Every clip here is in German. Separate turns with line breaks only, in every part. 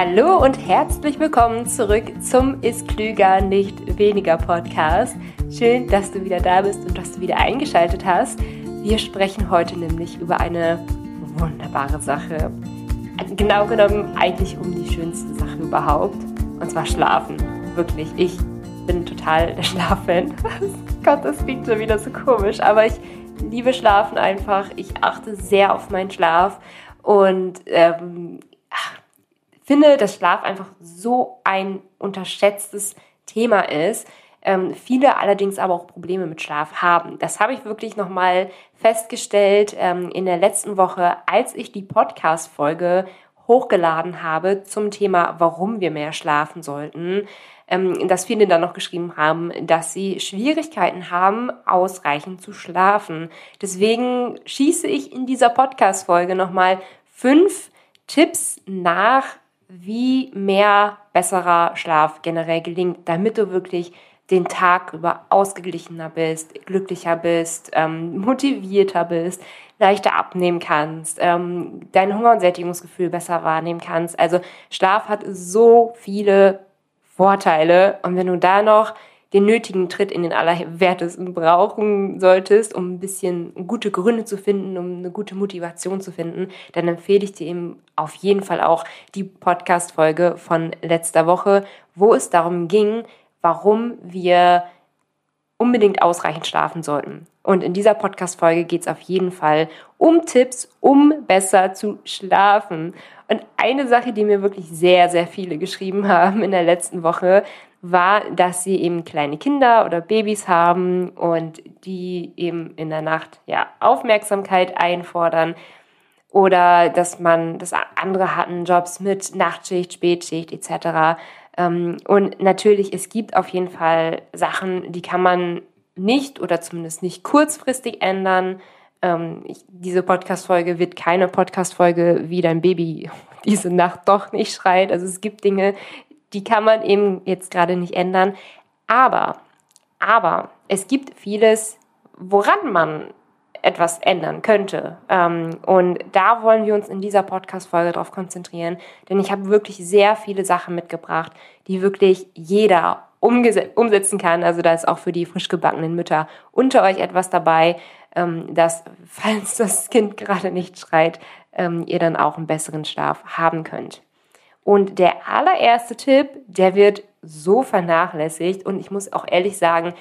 Hallo und herzlich willkommen zurück zum Ist Klüger, nicht weniger Podcast. Schön, dass du wieder da bist und dass du wieder eingeschaltet hast. Wir sprechen heute nämlich über eine wunderbare Sache. Genau genommen eigentlich um die schönste Sache überhaupt. Und zwar Schlafen. Wirklich, ich bin total der Schlaffan. Gott, das klingt schon wieder so komisch, aber ich liebe Schlafen einfach. Ich achte sehr auf meinen Schlaf und ähm, finde, dass Schlaf einfach so ein unterschätztes Thema ist. Ähm, viele allerdings aber auch Probleme mit Schlaf haben. Das habe ich wirklich nochmal festgestellt ähm, in der letzten Woche, als ich die Podcast-Folge hochgeladen habe zum Thema, warum wir mehr schlafen sollten, ähm, dass viele dann noch geschrieben haben, dass sie Schwierigkeiten haben, ausreichend zu schlafen. Deswegen schieße ich in dieser Podcast-Folge nochmal fünf Tipps nach, wie mehr besserer Schlaf generell gelingt, damit du wirklich den Tag über ausgeglichener bist, glücklicher bist, ähm, motivierter bist, leichter abnehmen kannst, ähm, dein Hunger- und Sättigungsgefühl besser wahrnehmen kannst. Also Schlaf hat so viele Vorteile und wenn du da noch den nötigen Tritt in den Allerwertesten brauchen solltest, um ein bisschen gute Gründe zu finden, um eine gute Motivation zu finden, dann empfehle ich dir eben auf jeden Fall auch die Podcast-Folge von letzter Woche, wo es darum ging, warum wir unbedingt ausreichend schlafen sollten. Und in dieser Podcast-Folge geht es auf jeden Fall um Tipps, um besser zu schlafen. Und eine Sache, die mir wirklich sehr, sehr viele geschrieben haben in der letzten Woche, war, dass sie eben kleine Kinder oder Babys haben und die eben in der Nacht ja Aufmerksamkeit einfordern oder dass man, dass andere hatten Jobs mit Nachtschicht, Spätschicht etc. Ähm, und natürlich, es gibt auf jeden Fall Sachen, die kann man nicht oder zumindest nicht kurzfristig ändern. Ähm, ich, diese Podcast-Folge wird keine Podcast-Folge, wie dein Baby diese Nacht doch nicht schreit. Also es gibt Dinge, die kann man eben jetzt gerade nicht ändern. Aber, aber es gibt vieles, woran man etwas ändern könnte. Ähm, und da wollen wir uns in dieser Podcast-Folge darauf konzentrieren, denn ich habe wirklich sehr viele Sachen mitgebracht, die wirklich jeder umsetzen kann. Also da ist auch für die frisch gebackenen Mütter unter euch etwas dabei, ähm, dass, falls das Kind gerade nicht schreit, ähm, ihr dann auch einen besseren Schlaf haben könnt. Und der allererste Tipp, der wird so vernachlässigt und ich muss auch ehrlich sagen,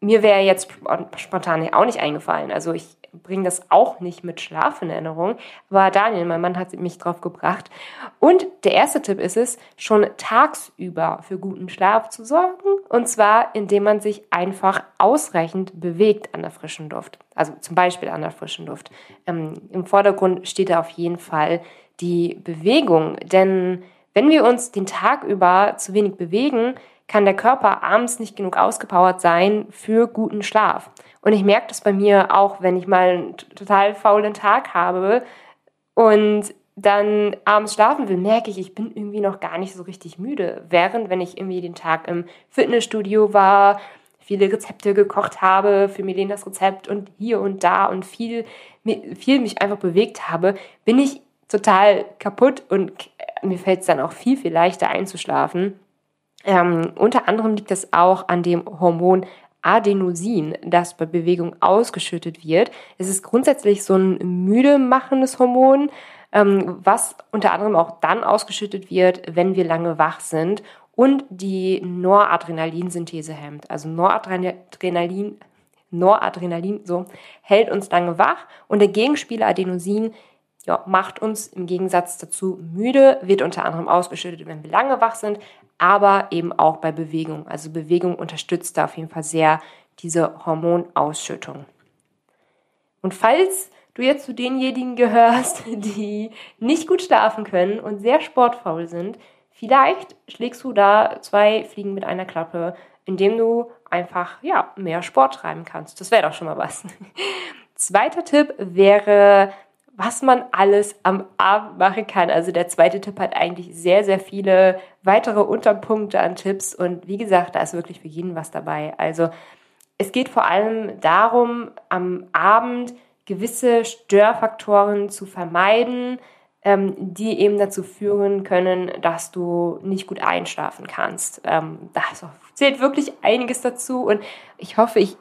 mir wäre jetzt spontan auch nicht eingefallen. Also ich bringe das auch nicht mit Schlaf in Erinnerung, aber Daniel, mein Mann, hat mich drauf gebracht. Und der erste Tipp ist es, schon tagsüber für guten Schlaf zu sorgen. Und zwar, indem man sich einfach ausreichend bewegt an der frischen Luft. Also zum Beispiel an der frischen Luft. Ähm, Im Vordergrund steht da auf jeden Fall die Bewegung, denn wenn wir uns den Tag über zu wenig bewegen, kann der Körper abends nicht genug ausgepowert sein für guten Schlaf. Und ich merke das bei mir auch, wenn ich mal einen total faulen Tag habe und dann abends schlafen will, merke ich, ich bin irgendwie noch gar nicht so richtig müde. Während, wenn ich irgendwie den Tag im Fitnessstudio war, viele Rezepte gekocht habe für Milenas Rezept und hier und da und viel, viel mich einfach bewegt habe, bin ich total kaputt und mir fällt es dann auch viel, viel leichter einzuschlafen. Ähm, unter anderem liegt es auch an dem Hormon Adenosin, das bei Bewegung ausgeschüttet wird. Es ist grundsätzlich so ein müde machendes Hormon, ähm, was unter anderem auch dann ausgeschüttet wird, wenn wir lange wach sind und die Noradrenalinsynthese hemmt. Also Noradrenalin, Noradrenalin so hält uns lange wach und der Gegenspieler Adenosin ja, macht uns im Gegensatz dazu müde, wird unter anderem ausgeschüttet, wenn wir lange wach sind, aber eben auch bei Bewegung. Also Bewegung unterstützt da auf jeden Fall sehr diese Hormonausschüttung. Und falls du jetzt zu denjenigen gehörst, die nicht gut schlafen können und sehr sportfaul sind, vielleicht schlägst du da zwei Fliegen mit einer Klappe, indem du einfach ja, mehr Sport treiben kannst. Das wäre doch schon mal was. Zweiter Tipp wäre was man alles am Abend machen kann. Also der zweite Tipp hat eigentlich sehr, sehr viele weitere Unterpunkte an Tipps und wie gesagt, da ist wirklich für jeden was dabei. Also es geht vor allem darum, am Abend gewisse Störfaktoren zu vermeiden, ähm, die eben dazu führen können, dass du nicht gut einschlafen kannst. Ähm, da zählt wirklich einiges dazu und ich hoffe, ich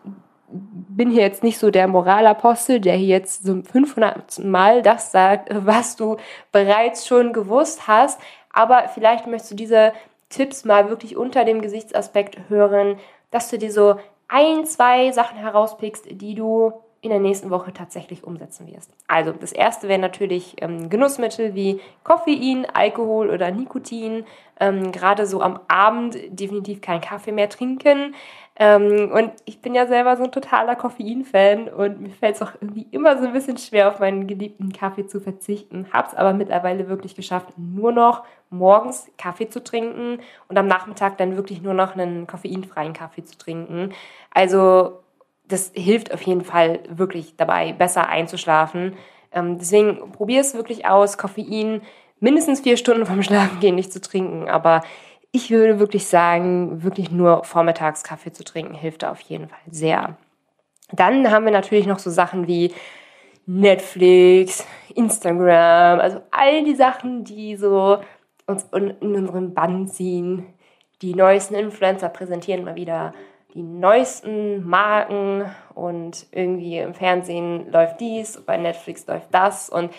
bin hier jetzt nicht so der Moralapostel, der hier jetzt so 500 Mal das sagt, was du bereits schon gewusst hast. Aber vielleicht möchtest du diese Tipps mal wirklich unter dem Gesichtsaspekt hören, dass du dir so ein, zwei Sachen herauspickst, die du in der nächsten Woche tatsächlich umsetzen wirst. Also das erste wäre natürlich ähm, Genussmittel wie Koffein, Alkohol oder Nikotin. Ähm, Gerade so am Abend definitiv keinen Kaffee mehr trinken. Ähm, und ich bin ja selber so ein totaler Koffein-Fan und mir fällt es auch irgendwie immer so ein bisschen schwer, auf meinen geliebten Kaffee zu verzichten. Hab's aber mittlerweile wirklich geschafft, nur noch morgens Kaffee zu trinken und am Nachmittag dann wirklich nur noch einen koffeinfreien Kaffee zu trinken. Also das hilft auf jeden Fall wirklich dabei, besser einzuschlafen. Ähm, deswegen probier es wirklich aus, Koffein mindestens vier Stunden vom Schlafengehen nicht zu trinken. Aber ich würde wirklich sagen, wirklich nur vormittags Kaffee zu trinken hilft da auf jeden Fall sehr. Dann haben wir natürlich noch so Sachen wie Netflix, Instagram, also all die Sachen, die so uns in unseren Bann ziehen. Die neuesten Influencer präsentieren mal wieder die neuesten Marken und irgendwie im Fernsehen läuft dies, bei Netflix läuft das und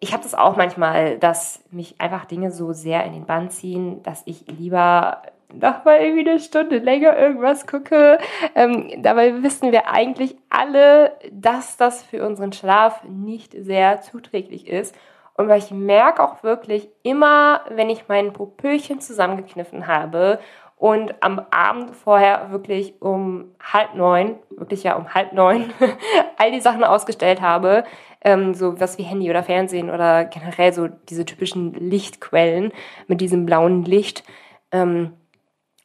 ich habe das auch manchmal, dass mich einfach Dinge so sehr in den Bann ziehen, dass ich lieber noch mal irgendwie eine Stunde länger irgendwas gucke. Ähm, dabei wissen wir eigentlich alle, dass das für unseren Schlaf nicht sehr zuträglich ist. Und weil ich merke auch wirklich immer, wenn ich mein Popöchen zusammengekniffen habe und am Abend vorher wirklich um halb neun, wirklich ja um halb neun, all die Sachen ausgestellt habe, ähm, so was wie Handy oder Fernsehen oder generell so diese typischen Lichtquellen mit diesem blauen Licht, ähm,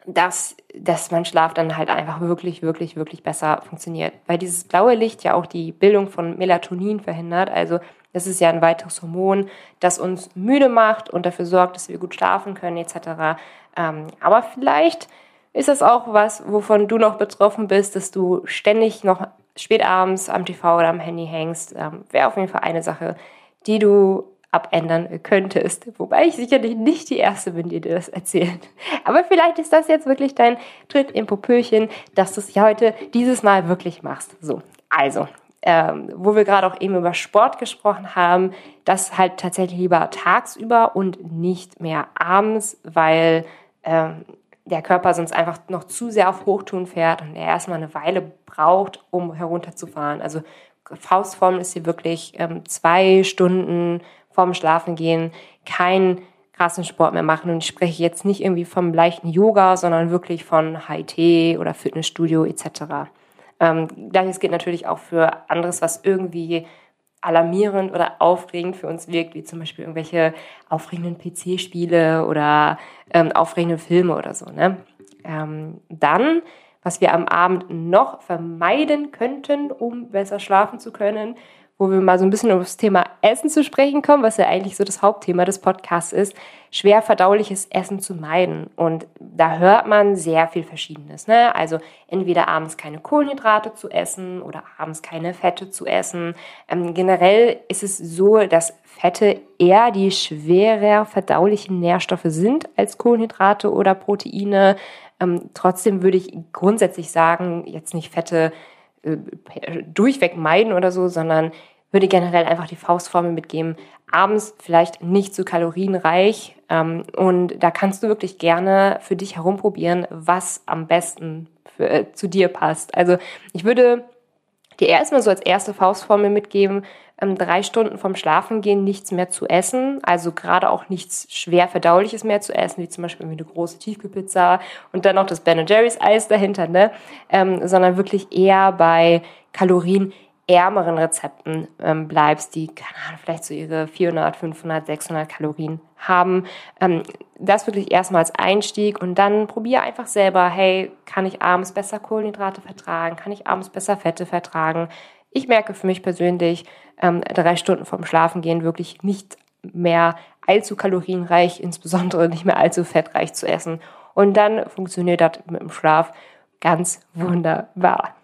dass, dass mein Schlaf dann halt einfach wirklich, wirklich, wirklich besser funktioniert. Weil dieses blaue Licht ja auch die Bildung von Melatonin verhindert, also das ist ja ein weiteres Hormon, das uns müde macht und dafür sorgt, dass wir gut schlafen können etc. Ähm, aber vielleicht ist das auch was, wovon du noch betroffen bist, dass du ständig noch spät abends am TV oder am Handy hängst. Ähm, Wäre auf jeden Fall eine Sache, die du abändern könntest. Wobei ich sicherlich nicht die Erste bin, die dir das erzählt. Aber vielleicht ist das jetzt wirklich dein Tritt im Popöchen, dass du es heute dieses Mal wirklich machst. So, also, ähm, wo wir gerade auch eben über Sport gesprochen haben, das halt tatsächlich lieber tagsüber und nicht mehr abends, weil ähm, der Körper sonst einfach noch zu sehr auf Hochtun fährt und er erstmal eine Weile braucht, um herunterzufahren. Also Faustform ist hier wirklich ähm, zwei Stunden vorm Schlafengehen keinen krassen Sport mehr machen. Und ich spreche jetzt nicht irgendwie vom leichten Yoga, sondern wirklich von High-T oder Fitnessstudio etc. Ähm, Gleiches gilt natürlich auch für anderes, was irgendwie alarmierend oder aufregend für uns wirkt, wie zum Beispiel irgendwelche aufregenden PC-Spiele oder ähm, aufregende Filme oder so. Ne? Ähm, dann, was wir am Abend noch vermeiden könnten, um besser schlafen zu können, wo wir mal so ein bisschen auf das Thema Essen zu sprechen kommen, was ja eigentlich so das Hauptthema des Podcasts ist, schwer verdauliches Essen zu meiden. Und da hört man sehr viel Verschiedenes. Ne? Also entweder abends keine Kohlenhydrate zu essen oder abends keine Fette zu essen. Ähm, generell ist es so, dass Fette eher die schwerer verdaulichen Nährstoffe sind als Kohlenhydrate oder Proteine. Ähm, trotzdem würde ich grundsätzlich sagen, jetzt nicht Fette äh, durchweg meiden oder so, sondern würde generell einfach die Faustformel mitgeben. Abends vielleicht nicht so kalorienreich. Ähm, und da kannst du wirklich gerne für dich herumprobieren, was am besten für, äh, zu dir passt. Also ich würde dir erstmal so als erste Faustformel mitgeben, ähm, drei Stunden vom Schlafengehen nichts mehr zu essen, also gerade auch nichts schwer verdauliches mehr zu essen, wie zum Beispiel eine große Tiefkühlpizza und dann noch das Ben Jerry's Eis dahinter, ne? Ähm, sondern wirklich eher bei Kalorien ärmeren Rezepten ähm, bleibst, die, keine Ahnung, vielleicht so ihre 400, 500, 600 Kalorien haben. Ähm, das wirklich erstmal als Einstieg und dann probier einfach selber, hey, kann ich abends besser Kohlenhydrate vertragen? Kann ich abends besser Fette vertragen? Ich merke für mich persönlich, ähm, drei Stunden vorm Schlafengehen wirklich nicht mehr allzu kalorienreich, insbesondere nicht mehr allzu fettreich zu essen. Und dann funktioniert das mit dem Schlaf ganz wunderbar.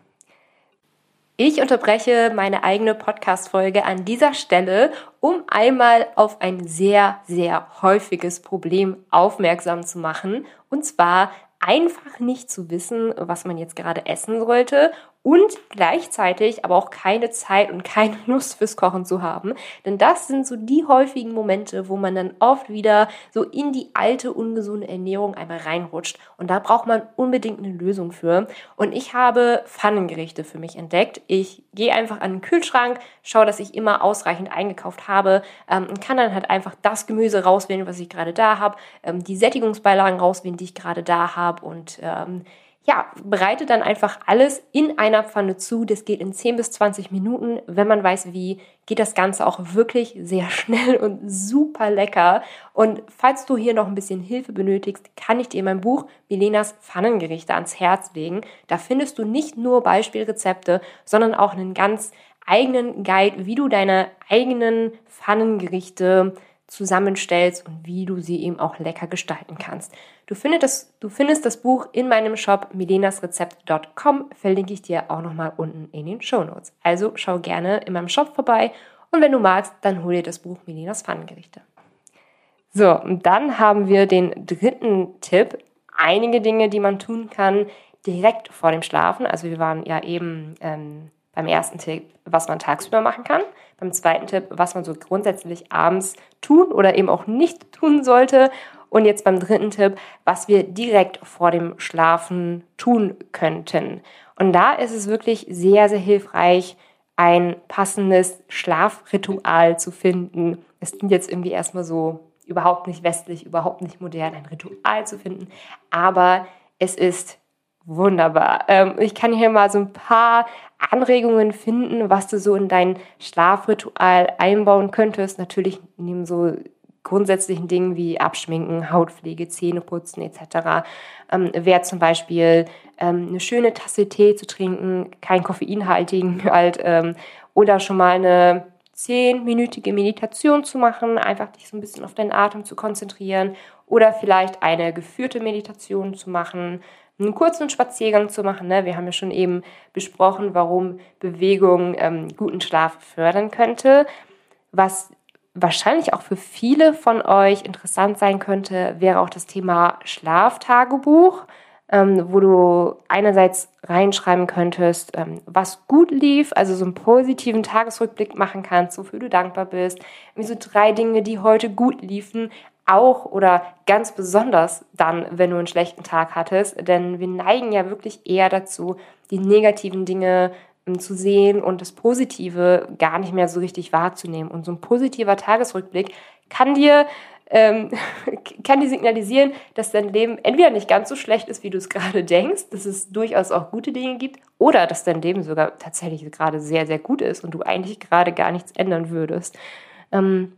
Ich unterbreche meine eigene Podcast-Folge an dieser Stelle, um einmal auf ein sehr, sehr häufiges Problem aufmerksam zu machen. Und zwar einfach nicht zu wissen, was man jetzt gerade essen sollte und gleichzeitig aber auch keine Zeit und keine Lust fürs Kochen zu haben. Denn das sind so die häufigen Momente, wo man dann oft wieder so in die alte ungesunde Ernährung einmal reinrutscht. Und da braucht man unbedingt eine Lösung für. Und ich habe Pfannengerichte für mich entdeckt. Ich gehe einfach an den Kühlschrank, schaue, dass ich immer ausreichend eingekauft habe ähm, und kann dann halt einfach das Gemüse rauswählen, was ich gerade da habe, ähm, die Sättigungsbeilagen rauswählen, die ich gerade da habe und ähm, ja, bereite dann einfach alles in einer Pfanne zu. Das geht in 10 bis 20 Minuten. Wenn man weiß wie, geht das Ganze auch wirklich sehr schnell und super lecker. Und falls du hier noch ein bisschen Hilfe benötigst, kann ich dir mein Buch Milenas Pfannengerichte ans Herz legen. Da findest du nicht nur Beispielrezepte, sondern auch einen ganz eigenen Guide, wie du deine eigenen Pfannengerichte zusammenstellst und wie du sie eben auch lecker gestalten kannst. Du findest das, du findest das Buch in meinem Shop milenasrezept.com, verlinke ich dir auch nochmal unten in den Show Notes. Also schau gerne in meinem Shop vorbei und wenn du magst, dann hol dir das Buch Milenas Pfannengerichte. So, und dann haben wir den dritten Tipp. Einige Dinge, die man tun kann direkt vor dem Schlafen. Also wir waren ja eben ähm, beim ersten Tipp, was man tagsüber machen kann. Beim zweiten Tipp, was man so grundsätzlich abends tun oder eben auch nicht tun sollte. Und jetzt beim dritten Tipp, was wir direkt vor dem Schlafen tun könnten. Und da ist es wirklich sehr, sehr hilfreich, ein passendes Schlafritual zu finden. Es klingt jetzt irgendwie erstmal so überhaupt nicht westlich, überhaupt nicht modern, ein Ritual zu finden. Aber es ist wunderbar. Ähm, ich kann hier mal so ein paar Anregungen finden, was du so in dein Schlafritual einbauen könntest. Natürlich neben so grundsätzlichen Dingen wie Abschminken, Hautpflege, Zähneputzen etc. Ähm, wäre zum Beispiel ähm, eine schöne Tasse Tee zu trinken, keinen koffeinhaltigen halt, oder schon mal eine zehnminütige Meditation zu machen, einfach dich so ein bisschen auf deinen Atem zu konzentrieren oder vielleicht eine geführte Meditation zu machen, einen kurzen Spaziergang zu machen. Ne? Wir haben ja schon eben besprochen, warum Bewegung ähm, guten Schlaf fördern könnte. Was wahrscheinlich auch für viele von euch interessant sein könnte, wäre auch das Thema Schlaftagebuch, ähm, wo du einerseits reinschreiben könntest, ähm, was gut lief, also so einen positiven Tagesrückblick machen kannst, wofür du dankbar bist, wie so drei Dinge, die heute gut liefen, auch oder ganz besonders dann, wenn du einen schlechten Tag hattest, denn wir neigen ja wirklich eher dazu, die negativen Dinge ähm, zu sehen und das Positive gar nicht mehr so richtig wahrzunehmen. Und so ein positiver Tagesrückblick kann dir ähm, kann dir signalisieren, dass dein Leben entweder nicht ganz so schlecht ist, wie du es gerade denkst, dass es durchaus auch gute Dinge gibt, oder dass dein Leben sogar tatsächlich gerade sehr, sehr gut ist und du eigentlich gerade gar nichts ändern würdest. Ähm,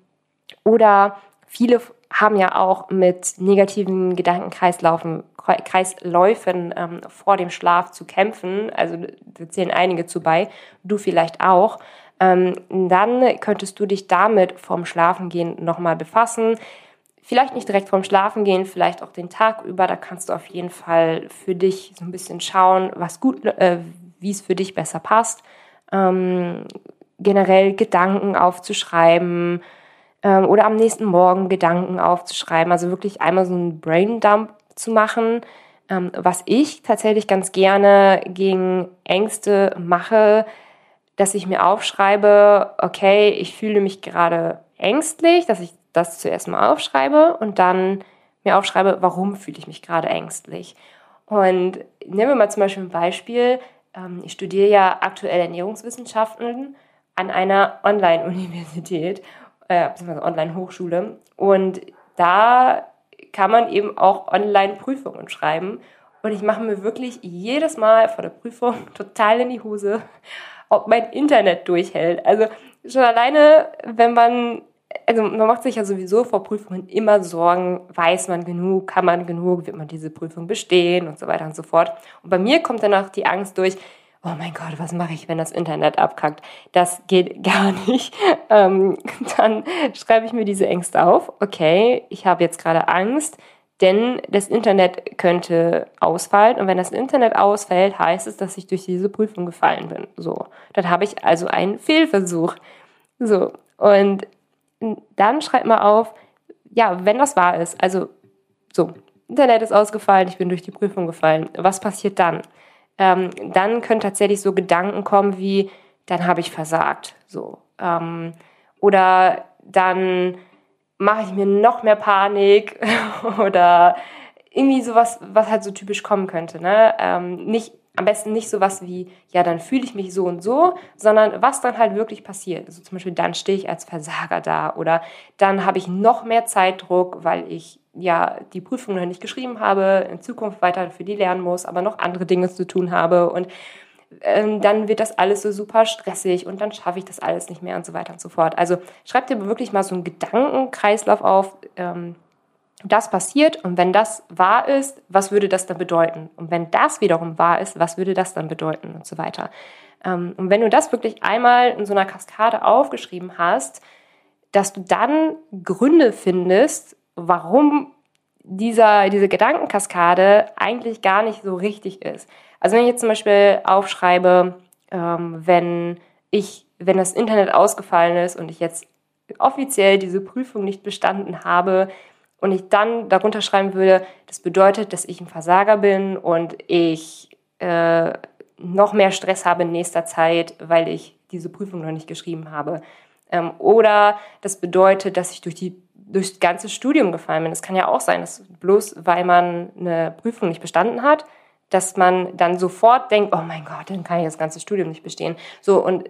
oder viele haben ja auch mit negativen Gedankenkreisläufen Kreisläufen ähm, vor dem Schlaf zu kämpfen. Also da zählen einige zu bei, du vielleicht auch. Ähm, dann könntest du dich damit vorm Schlafengehen nochmal befassen. Vielleicht nicht direkt vorm Schlafengehen, vielleicht auch den Tag über. Da kannst du auf jeden Fall für dich so ein bisschen schauen, was gut, äh, wie es für dich besser passt. Ähm, generell Gedanken aufzuschreiben, ähm, oder am nächsten Morgen Gedanken aufzuschreiben. Also wirklich einmal so einen Braindump zu machen. Ähm, was ich tatsächlich ganz gerne gegen Ängste mache, dass ich mir aufschreibe, okay, ich fühle mich gerade ängstlich, dass ich das zuerst mal aufschreibe und dann mir aufschreibe, warum fühle ich mich gerade ängstlich. Und nehmen wir mal zum Beispiel ein Beispiel. Ähm, ich studiere ja aktuell Ernährungswissenschaften an einer Online-Universität äh, Online-Hochschule. Und da kann man eben auch Online-Prüfungen schreiben. Und ich mache mir wirklich jedes Mal vor der Prüfung total in die Hose, ob mein Internet durchhält. Also schon alleine, wenn man, also man macht sich ja sowieso vor Prüfungen immer Sorgen, weiß man genug, kann man genug, wird man diese Prüfung bestehen und so weiter und so fort. Und bei mir kommt dann auch die Angst durch, oh mein Gott, was mache ich, wenn das Internet abkackt? Das geht gar nicht. Ähm, dann schreibe ich mir diese Ängste auf. Okay, ich habe jetzt gerade Angst. denn das Internet könnte ausfallen und wenn das Internet ausfällt, heißt es, dass ich durch diese Prüfung gefallen bin. So, dann habe ich also einen Fehlversuch. So, und dann schreibt mal auf, ja, wenn das wahr ist, also so, Internet ist ausgefallen, ich bin durch die Prüfung gefallen, was passiert dann? Ähm, dann können tatsächlich so Gedanken kommen wie, dann habe ich versagt, so. Ähm, oder dann mache ich mir noch mehr Panik oder irgendwie sowas, was halt so typisch kommen könnte. Ne? Ähm, nicht, am besten nicht sowas wie, ja, dann fühle ich mich so und so, sondern was dann halt wirklich passiert. Also zum Beispiel, dann stehe ich als Versager da oder dann habe ich noch mehr Zeitdruck, weil ich ja die Prüfung noch nicht geschrieben habe, in Zukunft weiter für die lernen muss, aber noch andere Dinge zu tun habe und ähm, dann wird das alles so super stressig und dann schaffe ich das alles nicht mehr und so weiter und so fort. Also schreib dir wirklich mal so einen Gedankenkreislauf auf, ähm, das passiert und wenn das wahr ist, was würde das dann bedeuten? Und wenn das wiederum wahr ist, was würde das dann bedeuten und so weiter. Ähm, und wenn du das wirklich einmal in so einer Kaskade aufgeschrieben hast, dass du dann Gründe findest, warum dieser, diese Gedankenkaskade eigentlich gar nicht so richtig ist. Also wenn ich jetzt zum Beispiel aufschreibe, ähm, wenn ich, wenn das Internet ausgefallen ist und ich jetzt offiziell diese Prüfung nicht bestanden habe und ich dann darunter schreiben würde, das bedeutet, dass ich ein Versager bin und ich äh, noch mehr Stress habe in nächster Zeit, weil ich diese Prüfung noch nicht geschrieben habe. Ähm, oder das bedeutet, dass ich durch die durchs ganze Studium gefallen bin. Es kann ja auch sein, dass bloß weil man eine Prüfung nicht bestanden hat, dass man dann sofort denkt, oh mein Gott, dann kann ich das ganze Studium nicht bestehen. So, und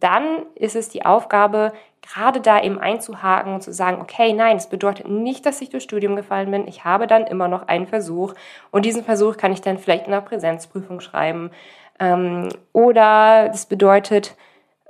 dann ist es die Aufgabe, gerade da eben einzuhaken und zu sagen, okay, nein, das bedeutet nicht, dass ich durch Studium gefallen bin. Ich habe dann immer noch einen Versuch und diesen Versuch kann ich dann vielleicht in einer Präsenzprüfung schreiben. Ähm, oder das bedeutet,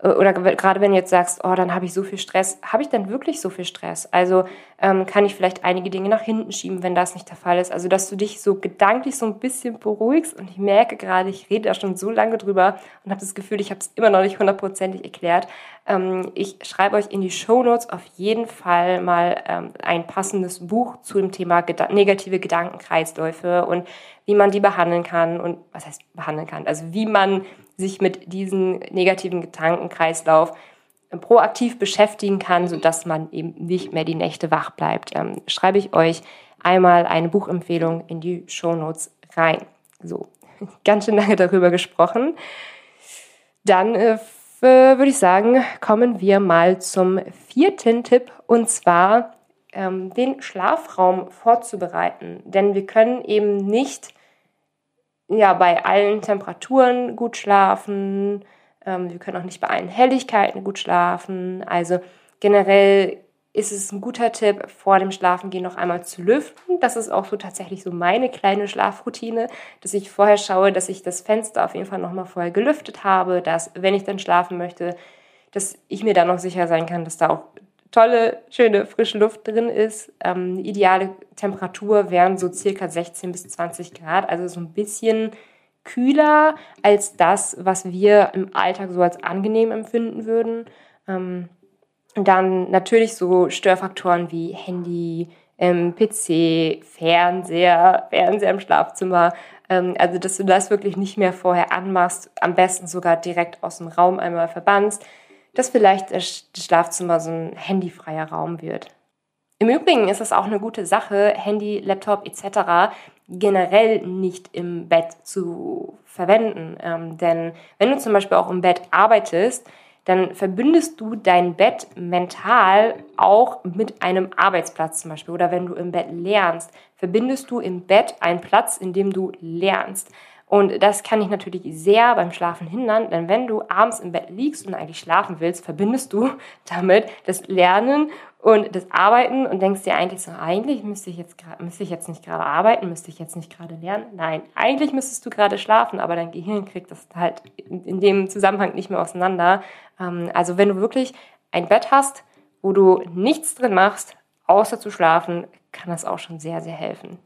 oder gerade wenn du jetzt sagst, oh, dann habe ich so viel Stress, habe ich dann wirklich so viel Stress? Also ähm, kann ich vielleicht einige Dinge nach hinten schieben, wenn das nicht der Fall ist. Also dass du dich so gedanklich so ein bisschen beruhigst und ich merke gerade, ich rede da schon so lange drüber und habe das Gefühl, ich habe es immer noch nicht hundertprozentig erklärt. Ähm, ich schreibe euch in die Show Notes auf jeden Fall mal ähm, ein passendes Buch zu dem Thema Geda negative Gedankenkreisläufe und wie man die behandeln kann und was heißt behandeln kann, also wie man sich mit diesem negativen Gedankenkreislauf proaktiv beschäftigen kann, sodass man eben nicht mehr die Nächte wach bleibt, ähm, schreibe ich euch einmal eine Buchempfehlung in die Shownotes rein. So, ganz schön lange darüber gesprochen. Dann äh, würde ich sagen, kommen wir mal zum vierten Tipp und zwar ähm, den Schlafraum vorzubereiten. Denn wir können eben nicht ja, bei allen Temperaturen gut schlafen. Ähm, wir können auch nicht bei allen Helligkeiten gut schlafen. Also generell ist es ein guter Tipp, vor dem Schlafengehen noch einmal zu lüften. Das ist auch so tatsächlich so meine kleine Schlafroutine, dass ich vorher schaue, dass ich das Fenster auf jeden Fall nochmal vorher gelüftet habe, dass, wenn ich dann schlafen möchte, dass ich mir dann noch sicher sein kann, dass da auch tolle, schöne, frische Luft drin ist. Ähm, ideale Temperatur wären so circa 16 bis 20 Grad, also so ein bisschen kühler als das, was wir im Alltag so als angenehm empfinden würden. Ähm, dann natürlich so Störfaktoren wie Handy, ähm, PC, Fernseher, Fernseher im Schlafzimmer. Ähm, also, dass du das wirklich nicht mehr vorher anmachst, am besten sogar direkt aus dem Raum einmal verbannst dass vielleicht das Schlafzimmer so ein handyfreier Raum wird. Im Übrigen ist es auch eine gute Sache, Handy, Laptop etc. generell nicht im Bett zu verwenden. Ähm, denn wenn du zum Beispiel auch im Bett arbeitest, dann verbindest du dein Bett mental auch mit einem Arbeitsplatz zum Beispiel. Oder wenn du im Bett lernst, verbindest du im Bett einen Platz, in dem du lernst. Und das kann dich natürlich sehr beim Schlafen hindern, denn wenn du abends im Bett liegst und eigentlich schlafen willst, verbindest du damit das Lernen und das Arbeiten und denkst dir eigentlich so, eigentlich müsste ich jetzt, müsste ich jetzt nicht gerade arbeiten, müsste ich jetzt nicht gerade lernen. Nein, eigentlich müsstest du gerade schlafen, aber dein Gehirn kriegt das halt in dem Zusammenhang nicht mehr auseinander. Ähm, also wenn du wirklich ein Bett hast, wo du nichts drin machst, außer zu schlafen, kann das auch schon sehr, sehr helfen.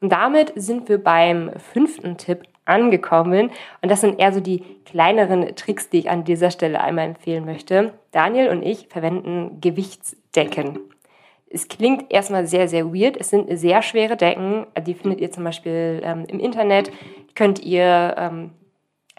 Und damit sind wir beim fünften Tipp angekommen. Und das sind eher so die kleineren Tricks, die ich an dieser Stelle einmal empfehlen möchte. Daniel und ich verwenden Gewichtsdecken. es klingt erstmal sehr, sehr weird. Es sind sehr schwere Decken. Die findet ihr zum Beispiel ähm, im Internet. Könnt ihr ähm,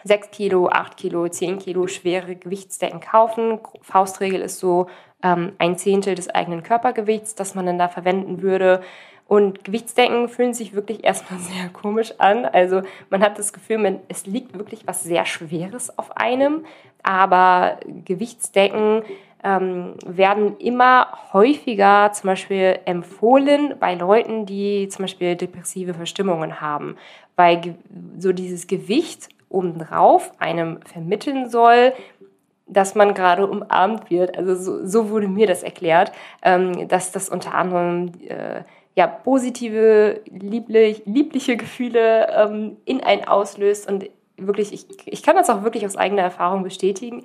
6 Kilo, 8 Kilo, 10 Kilo schwere Gewichtsdecken kaufen. Faustregel ist so ähm, ein Zehntel des eigenen Körpergewichts, das man dann da verwenden würde. Und Gewichtsdecken fühlen sich wirklich erstmal sehr komisch an. Also man hat das Gefühl, man, es liegt wirklich was sehr Schweres auf einem. Aber Gewichtsdecken ähm, werden immer häufiger zum Beispiel empfohlen bei Leuten, die zum Beispiel depressive Verstimmungen haben. Weil so dieses Gewicht obendrauf einem vermitteln soll, dass man gerade umarmt wird. Also so, so wurde mir das erklärt, ähm, dass das unter anderem äh, ja, positive, lieblich, liebliche Gefühle ähm, in einen auslöst. Und wirklich, ich, ich kann das auch wirklich aus eigener Erfahrung bestätigen.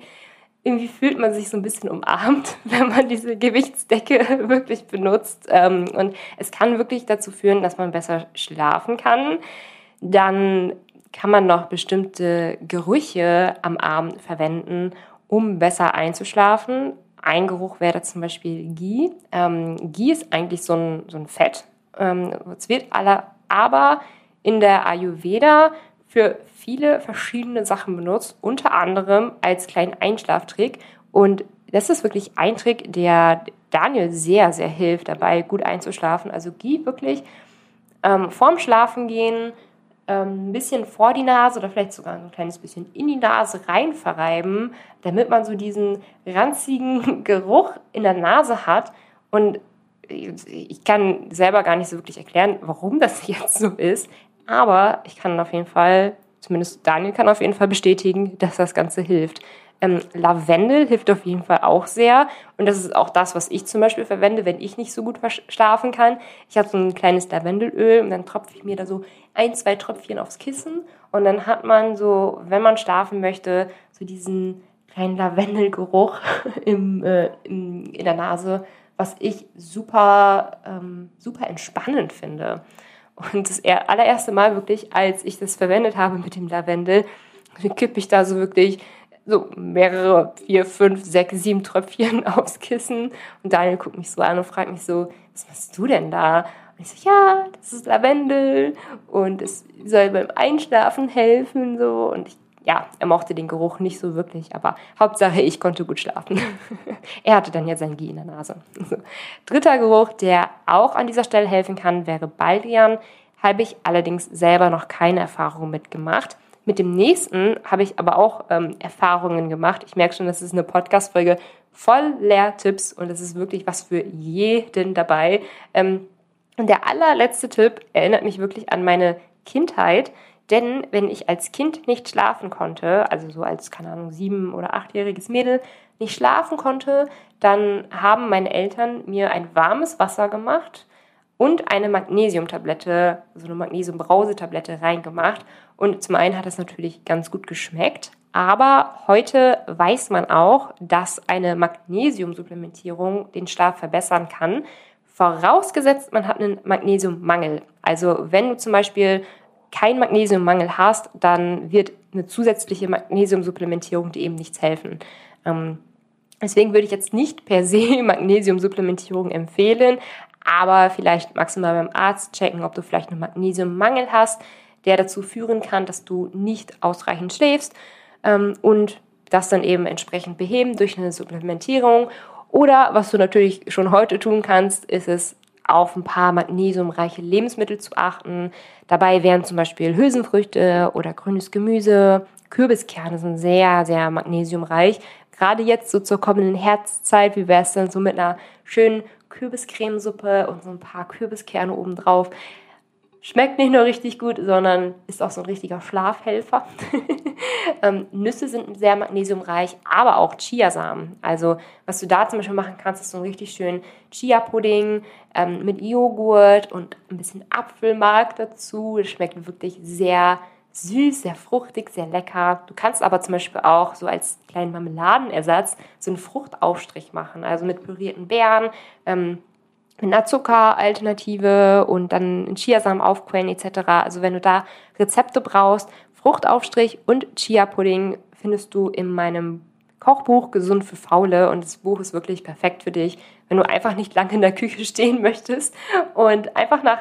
Irgendwie fühlt man sich so ein bisschen umarmt, wenn man diese Gewichtsdecke wirklich benutzt. Ähm, und es kann wirklich dazu führen, dass man besser schlafen kann. Dann kann man noch bestimmte Gerüche am Abend verwenden, um besser einzuschlafen. Ein Geruch wäre zum Beispiel Ghee. Ähm, Ghee ist eigentlich so ein, so ein Fett. Ähm, es wird alle, aber in der Ayurveda für viele verschiedene Sachen benutzt, unter anderem als kleinen Einschlaftrick. Und das ist wirklich ein Trick, der Daniel sehr, sehr hilft, dabei gut einzuschlafen. Also Ghee wirklich ähm, vorm Schlafengehen ähm, ein bisschen vor die Nase oder vielleicht sogar ein kleines bisschen in die Nase rein verreiben, damit man so diesen ranzigen Geruch in der Nase hat. Und ich kann selber gar nicht so wirklich erklären, warum das jetzt so ist, aber ich kann auf jeden Fall, zumindest Daniel kann auf jeden Fall bestätigen, dass das Ganze hilft. Ähm, Lavendel hilft auf jeden Fall auch sehr. Und das ist auch das, was ich zum Beispiel verwende, wenn ich nicht so gut schlafen kann. Ich habe so ein kleines Lavendelöl und dann tropfe ich mir da so ein, zwei Tröpfchen aufs Kissen. Und dann hat man so, wenn man schlafen möchte, so diesen kleinen Lavendelgeruch im, äh, im, in der Nase, was ich super, ähm, super entspannend finde. Und das allererste Mal wirklich, als ich das verwendet habe mit dem Lavendel, kippe ich da so wirklich so mehrere, vier, fünf, sechs, sieben Tröpfchen aufs Kissen. Und Daniel guckt mich so an und fragt mich so, was machst du denn da? Und ich so, ja, das ist Lavendel und es soll beim Einschlafen helfen, so. Und ich, ja, er mochte den Geruch nicht so wirklich, aber Hauptsache, ich konnte gut schlafen. er hatte dann ja sein Gie in der Nase. So. Dritter Geruch, der auch an dieser Stelle helfen kann, wäre Baldrian. Habe ich allerdings selber noch keine Erfahrung mitgemacht. Mit dem nächsten habe ich aber auch ähm, Erfahrungen gemacht. Ich merke schon, das ist eine Podcast-Folge voll Lehrtipps und es ist wirklich was für jeden dabei. Ähm, und der allerletzte Tipp erinnert mich wirklich an meine Kindheit. Denn wenn ich als Kind nicht schlafen konnte, also so als, keine Ahnung, sieben- oder achtjähriges Mädel nicht schlafen konnte, dann haben meine Eltern mir ein warmes Wasser gemacht und eine Magnesiumtablette, so eine Magnesiumbrausetablette reingemacht. Und zum einen hat es natürlich ganz gut geschmeckt, aber heute weiß man auch, dass eine Magnesiumsupplementierung den Schlaf verbessern kann, vorausgesetzt man hat einen Magnesiummangel. Also wenn du zum Beispiel keinen Magnesiummangel hast, dann wird eine zusätzliche Magnesiumsupplementierung dir eben nichts helfen. Ähm, deswegen würde ich jetzt nicht per se Magnesiumsupplementierung empfehlen, aber vielleicht maximal beim Arzt checken, ob du vielleicht einen Magnesiummangel hast, der dazu führen kann, dass du nicht ausreichend schläfst ähm, und das dann eben entsprechend beheben durch eine Supplementierung. Oder was du natürlich schon heute tun kannst, ist es auf ein paar magnesiumreiche Lebensmittel zu achten. Dabei wären zum Beispiel Hülsenfrüchte oder grünes Gemüse. Kürbiskerne sind sehr, sehr magnesiumreich. Gerade jetzt so zur kommenden Herzzeit, wie wäre es dann so mit einer schönen Kürbiscremesuppe und so ein paar Kürbiskerne obendrauf. Schmeckt nicht nur richtig gut, sondern ist auch so ein richtiger Schlafhelfer. ähm, Nüsse sind sehr magnesiumreich, aber auch Chiasamen. Also was du da zum Beispiel machen kannst, ist so ein richtig schön Chia-Pudding ähm, mit Joghurt und ein bisschen Apfelmark dazu. Das schmeckt wirklich sehr süß, sehr fruchtig, sehr lecker. Du kannst aber zum Beispiel auch so als kleinen Marmeladenersatz so einen Fruchtaufstrich machen, also mit pürierten Beeren, ähm, mit einer Zuckeralternative und dann Chiasamen aufquellen etc. Also wenn du da Rezepte brauchst, Fruchtaufstrich und Chia-Pudding findest du in meinem Kochbuch Gesund für Faule und das Buch ist wirklich perfekt für dich, wenn du einfach nicht lange in der Küche stehen möchtest und einfach nach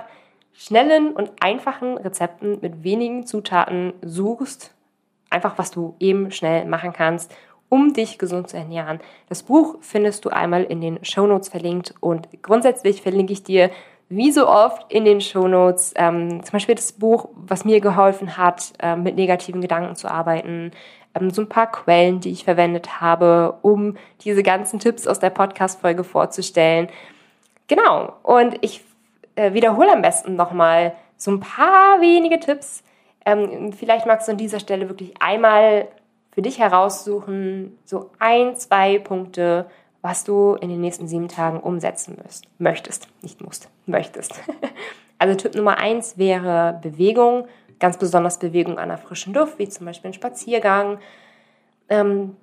schnellen und einfachen Rezepten mit wenigen Zutaten suchst, einfach was du eben schnell machen kannst, um dich gesund zu ernähren. Das Buch findest du einmal in den Show Notes verlinkt und grundsätzlich verlinke ich dir wie so oft in den Shownotes, ähm, zum Beispiel das Buch, was mir geholfen hat, ähm, mit negativen Gedanken zu arbeiten, ähm, so ein paar Quellen, die ich verwendet habe, um diese ganzen Tipps aus der Podcast-Folge vorzustellen. Genau, und ich äh, wiederhole am besten nochmal so ein paar wenige Tipps. Ähm, vielleicht magst du an dieser Stelle wirklich einmal für dich heraussuchen, so ein, zwei Punkte, was du in den nächsten sieben Tagen umsetzen müsst, möchtest, nicht musst, möchtest. Also Tipp Nummer eins wäre Bewegung, ganz besonders Bewegung an der frischen Luft, wie zum Beispiel ein Spaziergang. Ähm,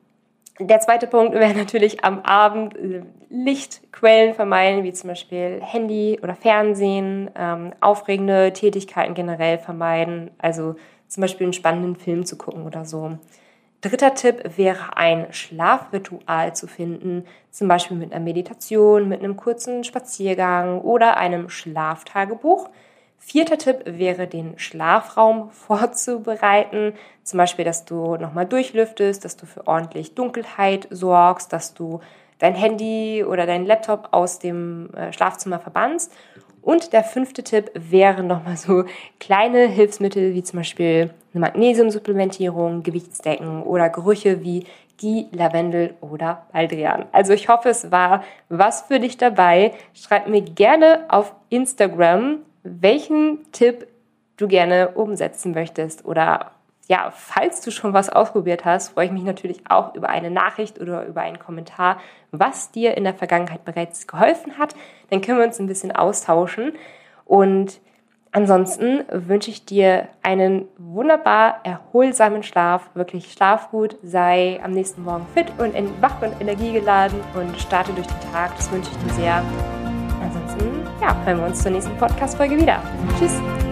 der zweite Punkt wäre natürlich am Abend äh, Lichtquellen vermeiden, wie zum Beispiel Handy oder Fernsehen, ähm, aufregende Tätigkeiten generell vermeiden, also zum Beispiel einen spannenden Film zu gucken oder so. Dritter Tipp wäre ein Schlafritual zu finden, zum Beispiel mit einer Meditation, mit einem kurzen Spaziergang oder einem Schlaftagebuch. Vierter Tipp wäre, den Schlafraum vorzubereiten, zum Beispiel, dass du nochmal durchlüftest, dass du für ordentlich Dunkelheit sorgst, dass du dein Handy oder dein Laptop aus dem äh, Schlafzimmer verbannst. Und der fünfte Tipp wäre nochmal so kleine Hilfsmittel wie zum Beispiel eine Magnesiumsupplementierung, Gewichtsdecken oder Gerüche wie Ghee, Lavendel oder Baldrian. Also ich hoffe, es war was für dich dabei. Schreib mir gerne auf Instagram, welchen Tipp du gerne umsetzen möchtest oder ja, falls du schon was ausprobiert hast, freue ich mich natürlich auch über eine Nachricht oder über einen Kommentar, was dir in der Vergangenheit bereits geholfen hat. Dann können wir uns ein bisschen austauschen. Und ansonsten wünsche ich dir einen wunderbar erholsamen Schlaf. Wirklich schlaf gut, sei am nächsten Morgen fit und wach und energiegeladen und starte durch den Tag. Das wünsche ich dir sehr. Ja, hören wir uns zur nächsten Podcast-Folge wieder. Tschüss!